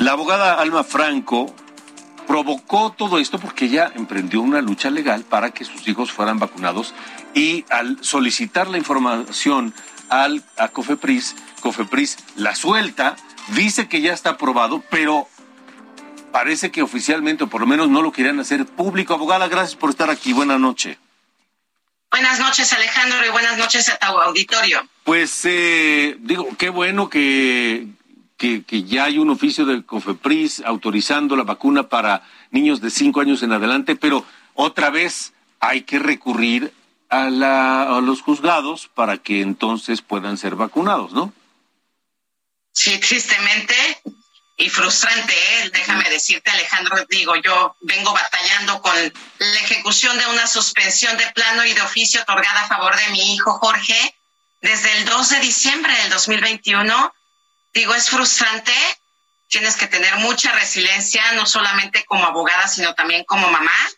La abogada Alma Franco provocó todo esto porque ella emprendió una lucha legal para que sus hijos fueran vacunados y al solicitar la información al, a Cofepris, Cofepris la suelta, dice que ya está aprobado, pero parece que oficialmente, o por lo menos no lo querían hacer público. Abogada, gracias por estar aquí. Buenas noches. Buenas noches, Alejandro, y buenas noches a tu auditorio. Pues eh, digo, qué bueno que, que, ya hay un oficio del COFEPRIS autorizando la vacuna para niños de cinco años en adelante, pero otra vez hay que recurrir a los juzgados para que entonces puedan ser vacunados, ¿no? Sí, tristemente y frustrante, ¿eh? déjame decirte, Alejandro, digo, yo vengo batallando con la ejecución de una suspensión de plano y de oficio otorgada a favor de mi hijo Jorge desde el 2 de diciembre del 2021. Digo, es frustrante, tienes que tener mucha resiliencia, no solamente como abogada, sino también como mamá.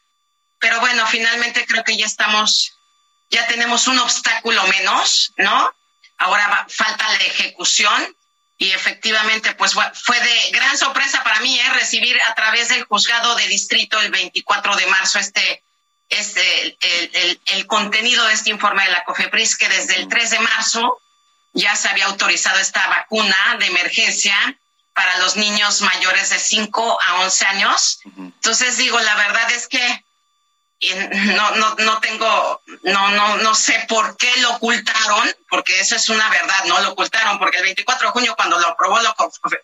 Pero bueno, finalmente creo que ya estamos, ya tenemos un obstáculo menos, ¿no? Ahora va, falta la ejecución y efectivamente pues fue de gran sorpresa para mí ¿eh? recibir a través del juzgado de distrito el 24 de marzo este este el, el, el, contenido de este informe de la COFEPRIS que desde el 3 de marzo ya se había autorizado esta vacuna de emergencia para los niños mayores de 5 a 11 años. Entonces digo, la verdad es que no, no, no tengo, no, no, no sé por qué lo ocultaron, porque eso es una verdad, no lo ocultaron, porque el 24 de junio cuando lo aprobó la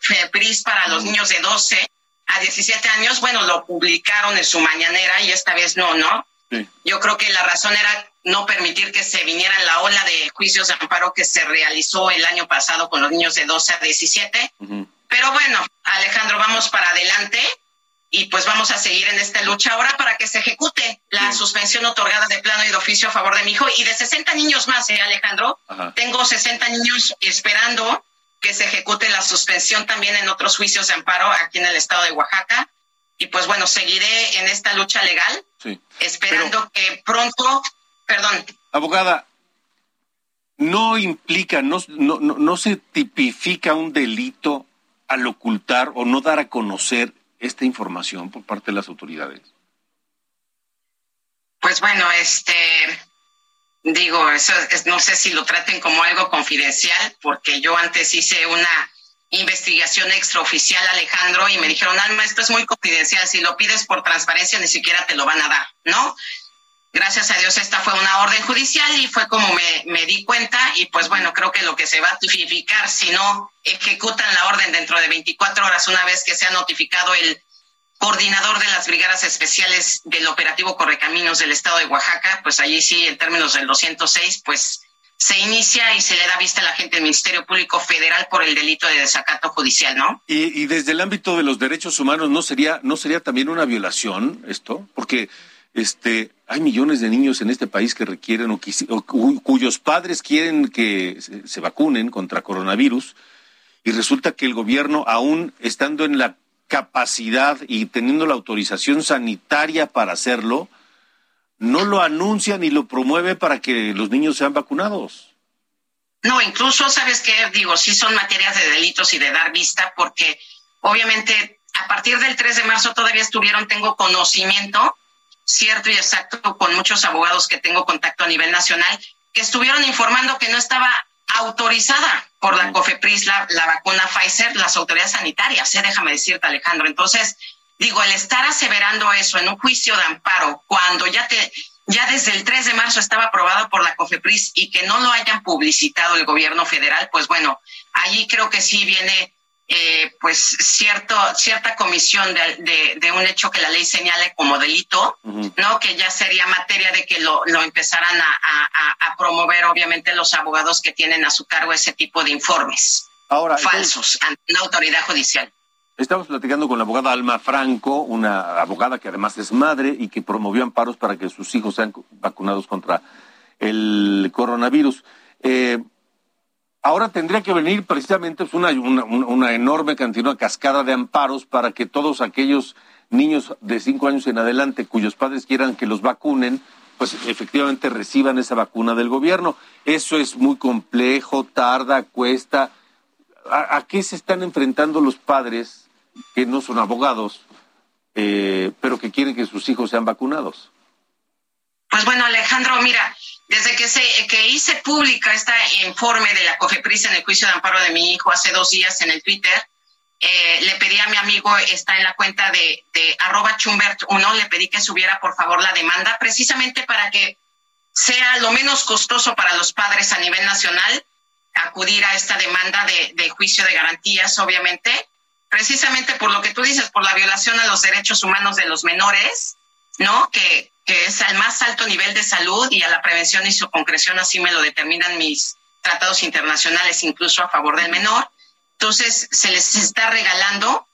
FEPRIS para los niños de 12 a 17 años, bueno, lo publicaron en su mañanera y esta vez no, ¿no? Sí. Yo creo que la razón era no permitir que se viniera la ola de juicios de amparo que se realizó el año pasado con los niños de 12 a 17. Uh -huh. Pero bueno, Alejandro, vamos para adelante y pues vamos a seguir en esta lucha ahora para que se ejecute la sí. suspensión otorgada de plano y de oficio a favor de mi hijo y de 60 niños más, ¿eh, Alejandro? Ajá. Tengo 60 niños esperando que se ejecute la suspensión también en otros juicios de amparo aquí en el estado de Oaxaca. Y pues bueno, seguiré en esta lucha legal, sí. esperando Pero, que pronto, perdón. Abogada, no implica, no, no, no se tipifica un delito al ocultar o no dar a conocer esta información por parte de las autoridades? Pues bueno, este, digo, eso es, no sé si lo traten como algo confidencial, porque yo antes hice una investigación extraoficial, Alejandro, y me dijeron, Alma, esto es muy confidencial, si lo pides por transparencia ni siquiera te lo van a dar, ¿no? Gracias a Dios esta fue una orden judicial y fue como me, me di cuenta y pues bueno, creo que lo que se va a tipificar si no ejecutan la orden dentro de 24 horas una vez que sea notificado el coordinador de las brigadas especiales del operativo Correcaminos del estado de Oaxaca, pues allí sí, en términos del 206, pues se inicia y se le da vista a la gente del Ministerio Público Federal por el delito de desacato judicial, ¿no? Y, y desde el ámbito de los derechos humanos, ¿no sería, no sería también una violación esto? Porque este, hay millones de niños en este país que requieren o, o cuyos padres quieren que se, se vacunen contra coronavirus y resulta que el gobierno, aún estando en la capacidad y teniendo la autorización sanitaria para hacerlo, no lo anuncia ni lo promueve para que los niños sean vacunados. No, incluso, ¿sabes qué? Digo, sí son materias de delitos y de dar vista, porque obviamente a partir del 3 de marzo todavía estuvieron, tengo conocimiento cierto y exacto con muchos abogados que tengo contacto a nivel nacional, que estuvieron informando que no estaba autorizada por la COFEPRIS la, la vacuna Pfizer, las autoridades sanitarias, ¿eh? déjame decirte Alejandro. Entonces, digo, el estar aseverando eso en un juicio de amparo, cuando ya te, ya desde el 3 de marzo estaba aprobado por la COFEPRIS y que no lo hayan publicitado el gobierno federal, pues bueno, allí creo que sí viene eh, pues cierto, cierta comisión de, de, de, un hecho que la ley señale como delito, uh -huh. ¿no? Que ya sería materia de que lo, lo empezaran a, a, a, promover, obviamente, los abogados que tienen a su cargo ese tipo de informes. Ahora, falsos ante una autoridad judicial. Estamos platicando con la abogada Alma Franco, una abogada que además es madre y que promovió amparos para que sus hijos sean vacunados contra el coronavirus. Eh, ahora tendría que venir precisamente pues, una, enorme cantidad, una cascada de amparos para que todos aquellos niños de cinco años en adelante cuyos padres quieran que los vacunen, pues efectivamente reciban esa vacuna del gobierno. Eso es muy complejo, tarda, cuesta. ¿A, a qué se están enfrentando los padres que no son abogados, eh, pero que quieren que sus hijos sean vacunados. Pues bueno, Alejandro, mira, desde que, se, que hice pública este informe de la COFEPRIS en el juicio de amparo de mi hijo hace dos días en el Twitter, eh, le pedí a mi amigo, está en la cuenta de, de arroba chumbert1, le pedí que subiera por favor la demanda, precisamente para que sea lo menos costoso para los padres a nivel nacional acudir a esta demanda de, de juicio de garantías, obviamente, precisamente por lo que tú dices, por la violación a los derechos humanos de los menores, ¿no? Que, que es al más alto nivel de salud y a la prevención y su concreción, así me lo determinan mis tratados internacionales, incluso a favor del menor. Entonces, se les está regalando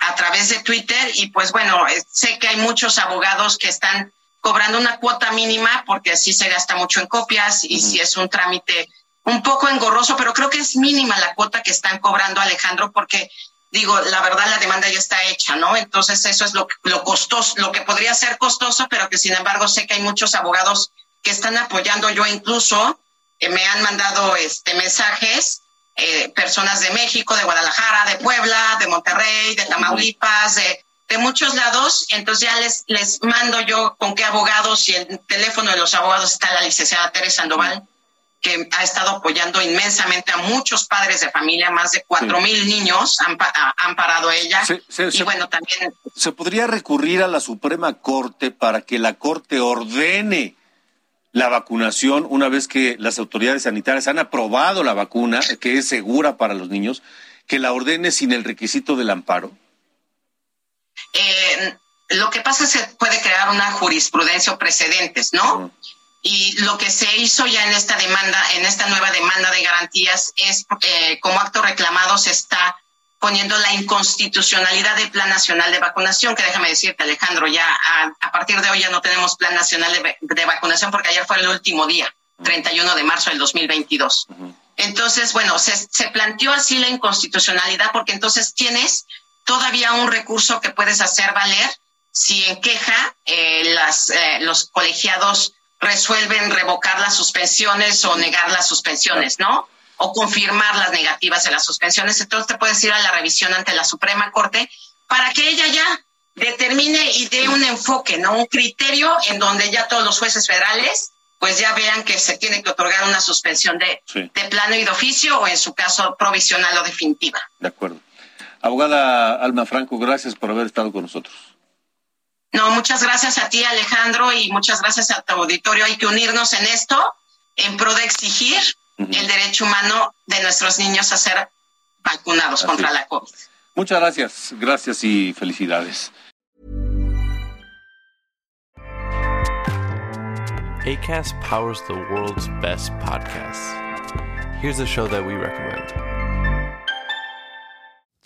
a través de Twitter y pues bueno, eh, sé que hay muchos abogados que están cobrando una cuota mínima porque así se gasta mucho en copias y si es un trámite un poco engorroso, pero creo que es mínima la cuota que están cobrando Alejandro porque digo, la verdad la demanda ya está hecha, ¿no? Entonces eso es lo, lo costoso, lo que podría ser costoso, pero que sin embargo sé que hay muchos abogados que están apoyando. Yo incluso eh, me han mandado este mensajes, eh, personas de México, de Guadalajara, de Puebla, de Monterrey, de Tamaulipas, de, de muchos lados. Entonces ya les, les mando yo con qué abogados y el teléfono de los abogados está la licenciada Teresa Sandoval que ha estado apoyando inmensamente a muchos padres de familia, más de cuatro mil niños han, han, parado ella. y bueno, también... ¿Se podría recurrir a la Suprema Corte para que la Corte ordene la vacunación una vez que las autoridades sanitarias han aprobado la vacuna, que es segura para los niños, que la ordene sin el requisito del amparo? Eh, lo que pasa es que puede crear una jurisprudencia o precedentes, ¿no? Y lo que se hizo ya en esta demanda, en esta nueva demanda de garantías, es eh, como acto reclamado se está poniendo la inconstitucionalidad del Plan Nacional de Vacunación, que déjame decirte, Alejandro, ya a, partir de hoy ya no tenemos Plan Nacional de, Vacunación porque ayer fue el último día, 31 de marzo del 2022. Entonces, bueno, se, se planteó así la inconstitucionalidad porque entonces tienes todavía un recurso que puedes hacer valer si en queja eh, las, eh, los colegiados resuelven revocar las suspensiones o negar las suspensiones, ¿no? O confirmar las negativas de las suspensiones. Entonces te puedes ir a la revisión ante la Suprema Corte para que ella ya determine y dé un enfoque, ¿no? Un criterio en donde ya todos los jueces federales pues ya vean que se tiene que otorgar una suspensión de, de plano y de oficio o en su caso provisional o definitiva. De acuerdo. Abogada Alma Franco, gracias por haber estado con nosotros. No, muchas gracias a ti, Alejandro, y muchas gracias a tu auditorio. Hay que unirnos en esto en pro de exigir el derecho humano de nuestros niños a ser vacunados contra la COVID. Muchas gracias, gracias y felicidades. ACAST powers the world's best podcasts. Here's a show that we recommend.